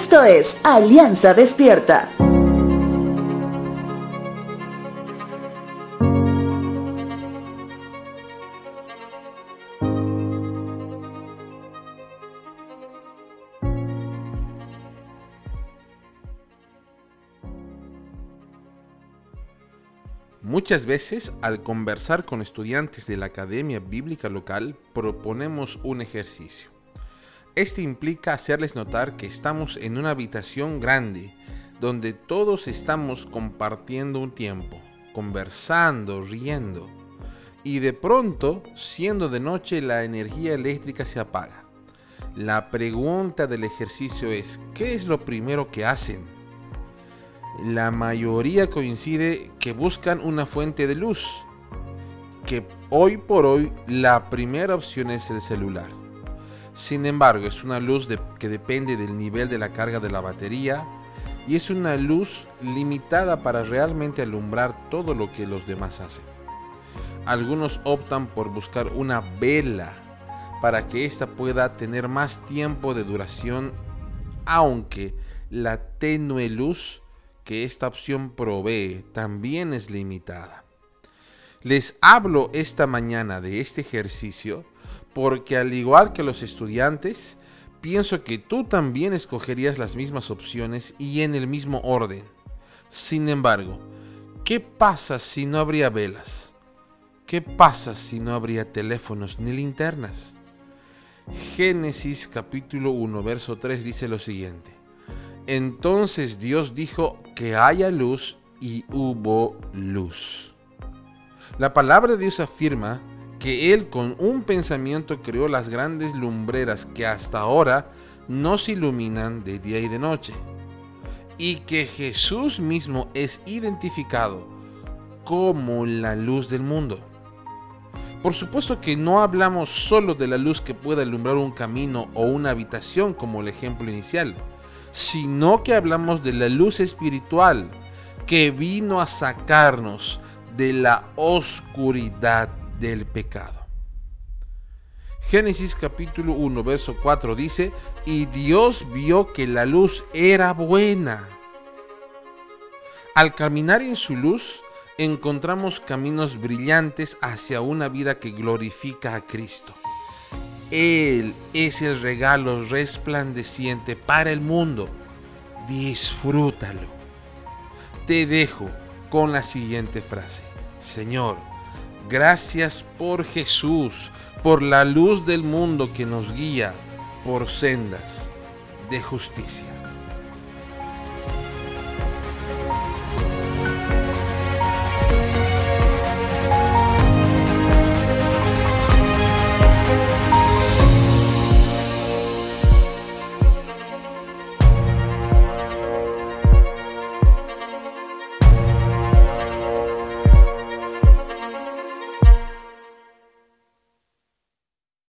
Esto es Alianza Despierta. Muchas veces al conversar con estudiantes de la academia bíblica local proponemos un ejercicio. Este implica hacerles notar que estamos en una habitación grande donde todos estamos compartiendo un tiempo, conversando, riendo. Y de pronto, siendo de noche, la energía eléctrica se apaga. La pregunta del ejercicio es, ¿qué es lo primero que hacen? la mayoría coincide que buscan una fuente de luz, que hoy por hoy la primera opción es el celular. Sin embargo, es una luz que depende del nivel de la carga de la batería y es una luz limitada para realmente alumbrar todo lo que los demás hacen. Algunos optan por buscar una vela para que ésta pueda tener más tiempo de duración, aunque la tenue luz que esta opción provee también es limitada. Les hablo esta mañana de este ejercicio porque al igual que los estudiantes, pienso que tú también escogerías las mismas opciones y en el mismo orden. Sin embargo, ¿qué pasa si no habría velas? ¿Qué pasa si no habría teléfonos ni linternas? Génesis capítulo 1, verso 3 dice lo siguiente. Entonces Dios dijo que haya luz y hubo luz. La palabra de Dios afirma que Él con un pensamiento creó las grandes lumbreras que hasta ahora nos iluminan de día y de noche. Y que Jesús mismo es identificado como la luz del mundo. Por supuesto que no hablamos solo de la luz que pueda alumbrar un camino o una habitación como el ejemplo inicial sino que hablamos de la luz espiritual que vino a sacarnos de la oscuridad del pecado. Génesis capítulo 1, verso 4 dice, y Dios vio que la luz era buena. Al caminar en su luz, encontramos caminos brillantes hacia una vida que glorifica a Cristo. Él es el regalo resplandeciente para el mundo. Disfrútalo. Te dejo con la siguiente frase. Señor, gracias por Jesús, por la luz del mundo que nos guía por sendas de justicia.